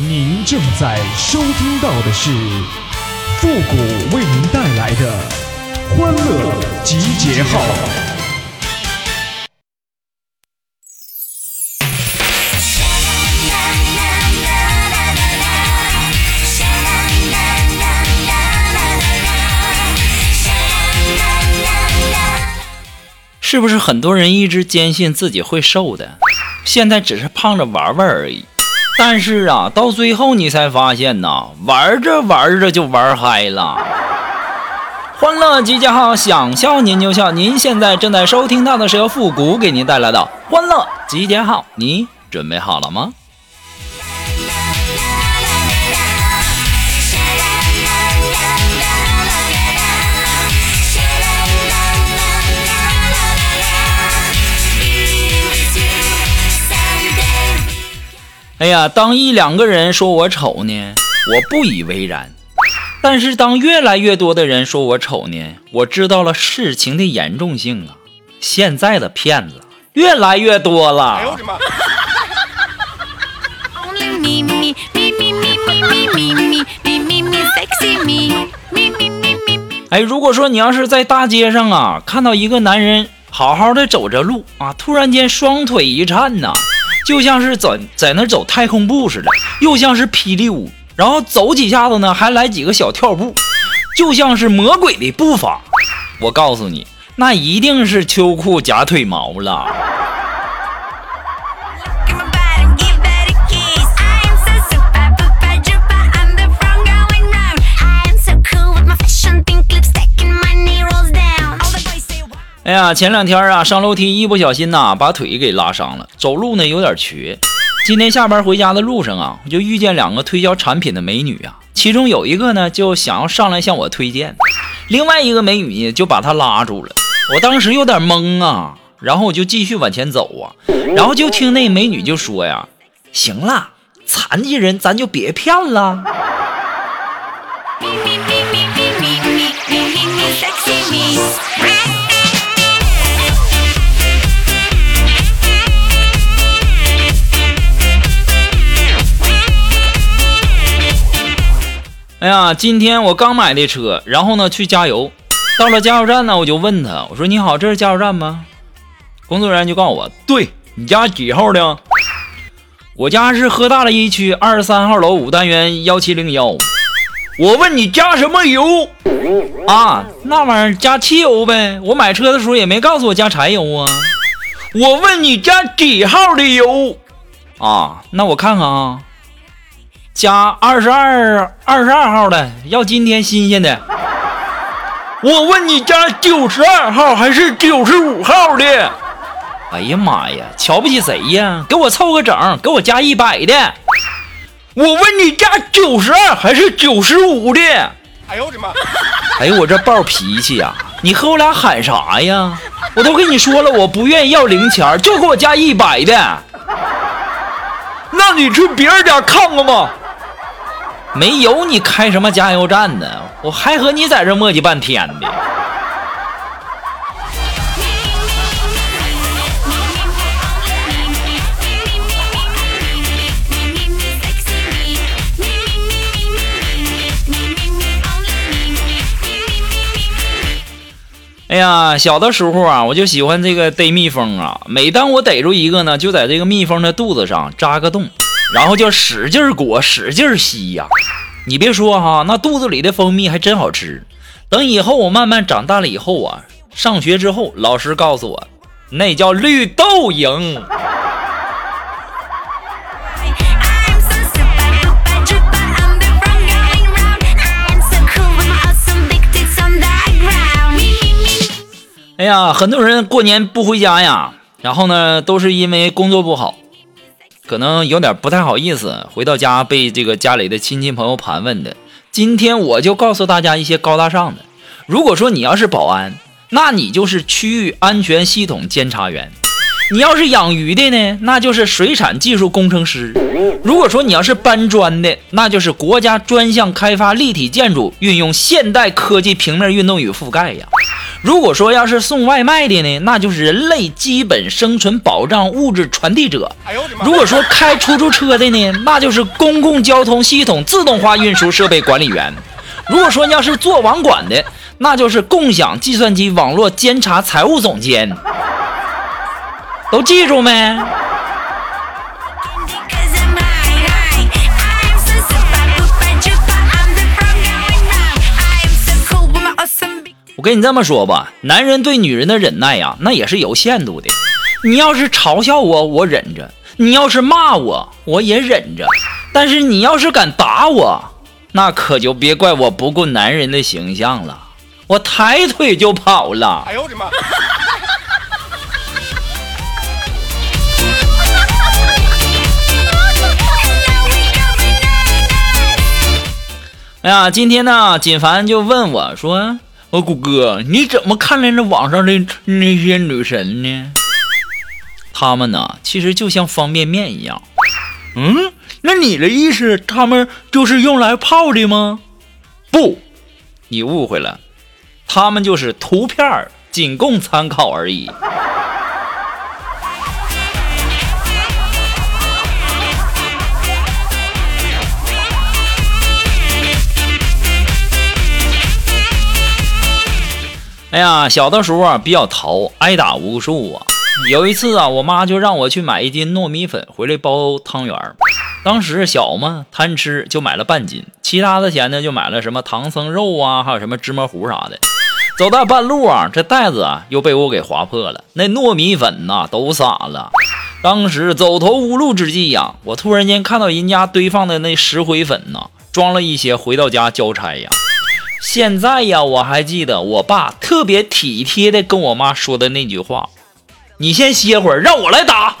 您正在收听到的是复古为您带来的欢乐集结号。是不是很多人一直坚信自己会瘦的，现在只是胖着玩玩而已？但是啊，到最后你才发现呐，玩着玩着就玩嗨了。欢乐集结号，想笑您就笑。您现在正在收听到的是由复古给您带来的欢乐集结号，你准备好了吗？哎呀，当一两个人说我丑呢，我不以为然；但是当越来越多的人说我丑呢，我知道了事情的严重性啊！现在的骗子越来越多了。哎呦我的妈！哎，如果说你要是在大街上啊，看到一个男人好好的走着路啊，突然间双腿一颤呐。就像是在在那走太空步似的，又像是霹雳舞，然后走几下子呢，还来几个小跳步，就像是魔鬼的步伐。我告诉你，那一定是秋裤夹腿毛了。哎呀，前两天啊，上楼梯一不小心呐，把腿给拉伤了，走路呢有点瘸。今天下班回家的路上啊，我就遇见两个推销产品的美女啊，其中有一个呢就想要上来向我推荐，另外一个美女呢就把她拉住了。我当时有点懵啊，然后我就继续往前走啊，然后就听那美女就说呀：“行了，残疾人咱就别骗了。”哎呀，今天我刚买的车，然后呢去加油，到了加油站呢，我就问他，我说你好，这是加油站吗？工作人员就告诉我，对你家几号的？我家是河大了一区二十三号楼五单元幺七零幺。我问你加什么油？啊，那玩意儿加汽油呗。我买车的时候也没告诉我加柴油啊。我问你加几号的油？啊，那我看看啊。加二十二二十二号的，要今天新鲜的。我问你加九十二号还是九十五号的？哎呀妈呀，瞧不起谁呀？给我凑个整，给我加一百的。我问你加九十二还是九十五的？哎呦我的妈！哎呦我这暴脾气呀！你和我俩喊啥呀？我都跟你说了，我不愿意要零钱，就给我加一百的。那你去别人家看看吧。没有你开什么加油站呢？我还和你在这磨叽半天的。哎呀，小的时候啊，我就喜欢这个逮蜜蜂啊。每当我逮住一个呢，就在这个蜜蜂的肚子上扎个洞。然后就使劲裹，使劲吸呀！你别说哈，那肚子里的蜂蜜还真好吃。等以后我慢慢长大了以后啊，上学之后，老师告诉我，那叫绿豆蝇。哎呀，很多人过年不回家呀，然后呢，都是因为工作不好。可能有点不太好意思，回到家被这个家里的亲戚朋友盘问的。今天我就告诉大家一些高大上的。如果说你要是保安，那你就是区域安全系统监察员；你要是养鱼的呢，那就是水产技术工程师；如果说你要是搬砖的，那就是国家专项开发立体建筑运用现代科技平面运动与覆盖呀；如果说要是送外卖的呢，那就是人类基本生存保障物质传递者；如果说开出租车的呢，那就是公共交通系统自动化运输设备管理员；如果说要是做网管的，那就是共享计算机网络监察财务总监。都记住没？我跟你这么说吧，男人对女人的忍耐呀，那也是有限度的。你要是嘲笑我，我忍着；你要是骂我，我也忍着。但是你要是敢打我，那可就别怪我不顾男人的形象了，我抬腿就跑了。哎呦我的妈！哎呀，今天呢，锦凡就问我说。我谷哥，你怎么看待那网上的那些女神呢？她们呢，其实就像方便面一样。嗯，那你的意思，她们就是用来泡的吗？不，你误会了，她们就是图片，仅供参考而已。哎呀，小的时候啊比较淘，挨打无数啊。有一次啊，我妈就让我去买一斤糯米粉回来包汤圆儿。当时小嘛，贪吃就买了半斤，其他的钱呢就买了什么唐僧肉啊，还有什么芝麻糊啥的。走到半路啊，这袋子啊又被我给划破了，那糯米粉呐都洒了。当时走投无路之际呀，我突然间看到人家堆放的那石灰粉呐，装了一些回到家交差呀。现在呀，我还记得我爸特别体贴的跟我妈说的那句话：“你先歇会儿，让我来打。”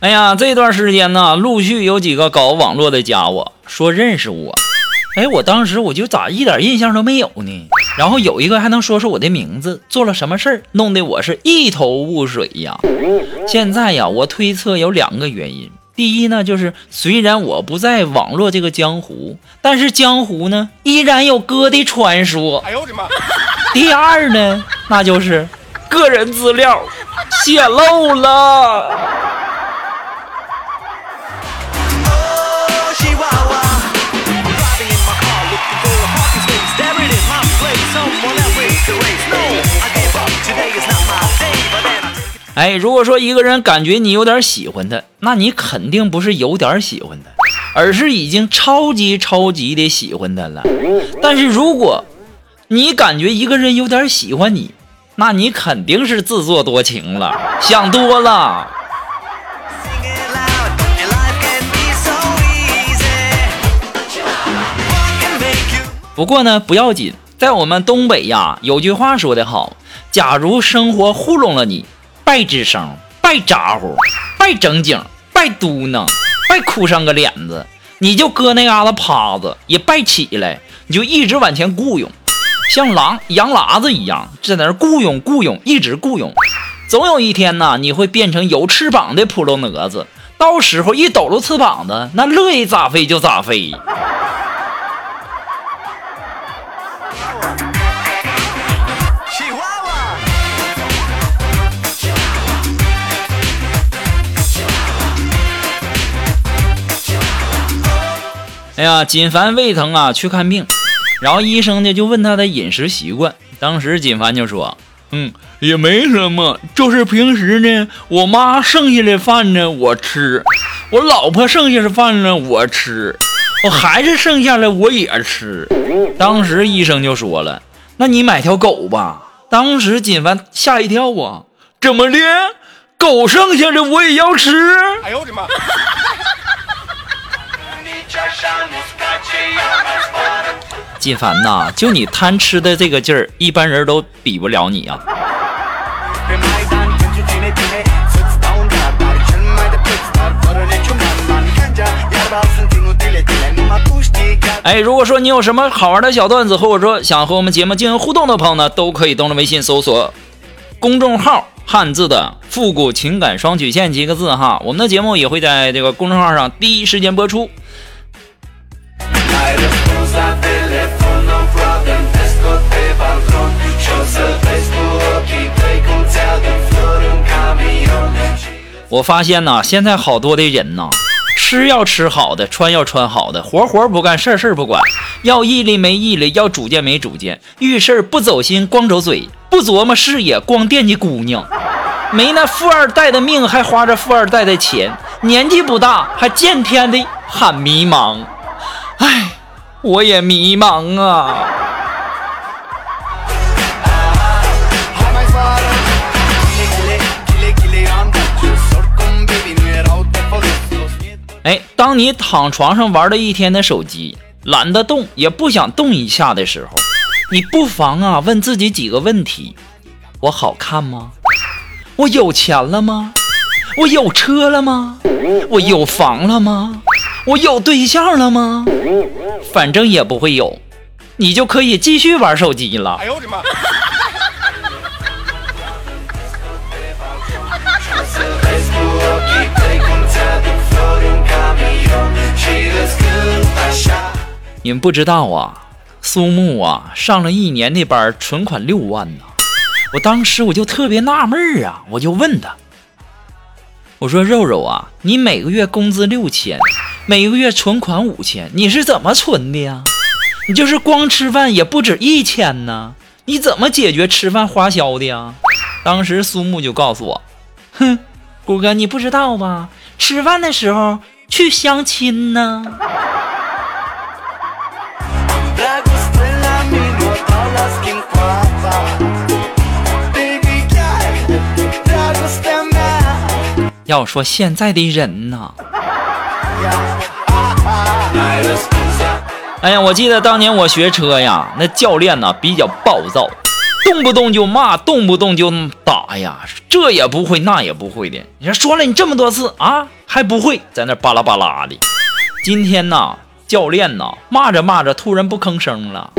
哎呀，这段时间呢，陆续有几个搞网络的家伙说认识我。哎，我当时我就咋一点印象都没有呢？然后有一个还能说说我的名字，做了什么事儿，弄得我是一头雾水呀。现在呀，我推测有两个原因。第一呢，就是虽然我不在网络这个江湖，但是江湖呢依然有哥的传说。哎呦我的妈！第二呢，那就是个人资料泄露了。哎，如果说一个人感觉你有点喜欢他，那你肯定不是有点喜欢他，而是已经超级超级的喜欢他了。但是如果你感觉一个人有点喜欢你，那你肯定是自作多情了，想多了。不过呢，不要紧，在我们东北呀，有句话说得好：假如生活糊弄了你。别吱声，别咋呼，别正经，别嘟囔，别哭上个脸子，你就搁那嘎达趴着，也别起来，你就一直往前雇佣，像狼羊喇子一样，在那雇佣雇佣，一直雇佣。总有一天呢，你会变成有翅膀的扑棱蛾子，到时候一抖搂翅膀子，那乐意咋飞就咋飞。哎呀，锦凡胃疼啊，去看病，然后医生呢就问他的饮食习惯。当时锦凡就说：“嗯，也没什么，就是平时呢，我妈剩下的饭呢我吃，我老婆剩下的饭呢我吃，我孩子剩下的我也吃。”当时医生就说了：“那你买条狗吧。”当时锦凡吓一跳啊，怎么的？狗剩下的我也要吃？哎呦我的妈！金凡呐，就你贪吃的这个劲儿，一般人都比不了你啊！哎，如果说你有什么好玩的小段子，或者说想和我们节目进行互动的朋友呢，都可以登录微信搜索公众号汉字的复古情感双曲线几个字哈。我们的节目也会在这个公众号上第一时间播出。我发现呐，现在好多的人呐，吃要吃好的，穿要穿好的，活活不干，事事儿不管，要毅力没毅力，要主见没主见，遇事儿不走心，光走嘴，不琢磨视野，光惦记姑娘，没那富二代的命，还花着富二代的钱，年纪不大，还见天的喊迷茫，唉，我也迷茫啊。当你躺床上玩了一天的手机，懒得动，也不想动一下的时候，你不妨啊问自己几个问题：我好看吗？我有钱了吗？我有车了吗？我有房了吗？我有对象了吗？反正也不会有，你就可以继续玩手机了。哎呦我的妈！你们不知道啊，苏木啊，上了一年的班，存款六万呢。我当时我就特别纳闷啊，我就问他，我说肉肉啊，你每个月工资六千，每个月存款五千，你是怎么存的呀？你就是光吃饭也不止一千呢，你怎么解决吃饭花销的呀？当时苏木就告诉我，哼，谷哥你不知道吧？吃饭的时候去相亲呢。要说现在的人呐，哎呀，我记得当年我学车呀，那教练呢比较暴躁，动不动就骂，动不动就打呀，这也不会那也不会的。你说说了你这么多次啊，还不会，在那巴拉巴拉的。今天呢，教练呢骂着骂着，突然不吭声了。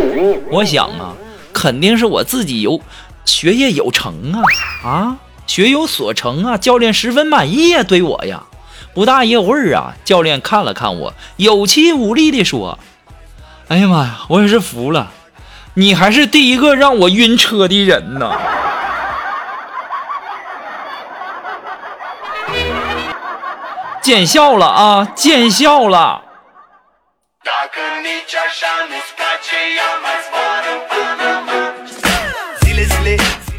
我想啊，肯定是我自己有学业有成啊啊。学有所成啊！教练十分满意呀，对我呀。不大一会儿啊，教练看了看我，有气无力地说：“哎呀妈呀，我也是服了，你还是第一个让我晕车的人呢。”见笑了啊，见笑了。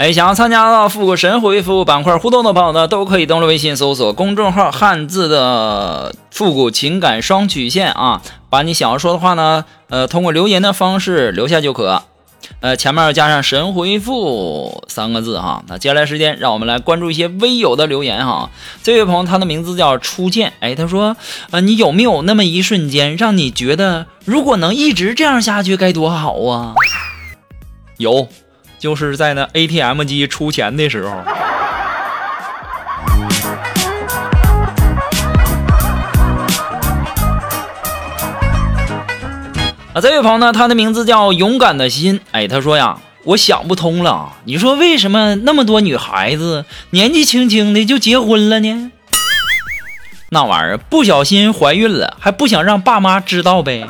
哎，想要参加到复古神回复板块互动的朋友呢，都可以登录微信搜索公众号“汉字的复古情感双曲线”啊，把你想要说的话呢，呃，通过留言的方式留下就可，呃，前面要加上“神回复”三个字哈。那接下来时间，让我们来关注一些微友的留言哈。这位朋友他的名字叫初见，哎，他说，呃，你有没有那么一瞬间，让你觉得如果能一直这样下去该多好啊？有。就是在那 ATM 机出钱的时候，啊，这位朋友呢，他的名字叫勇敢的心，哎，他说呀，我想不通了，你说为什么那么多女孩子年纪轻轻的就结婚了呢？那玩意儿不小心怀孕了，还不想让爸妈知道呗。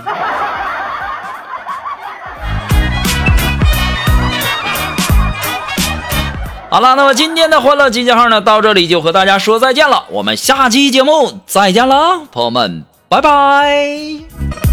好了，那么今天的欢乐集结号呢，到这里就和大家说再见了。我们下期节目再见了，朋友们，拜拜。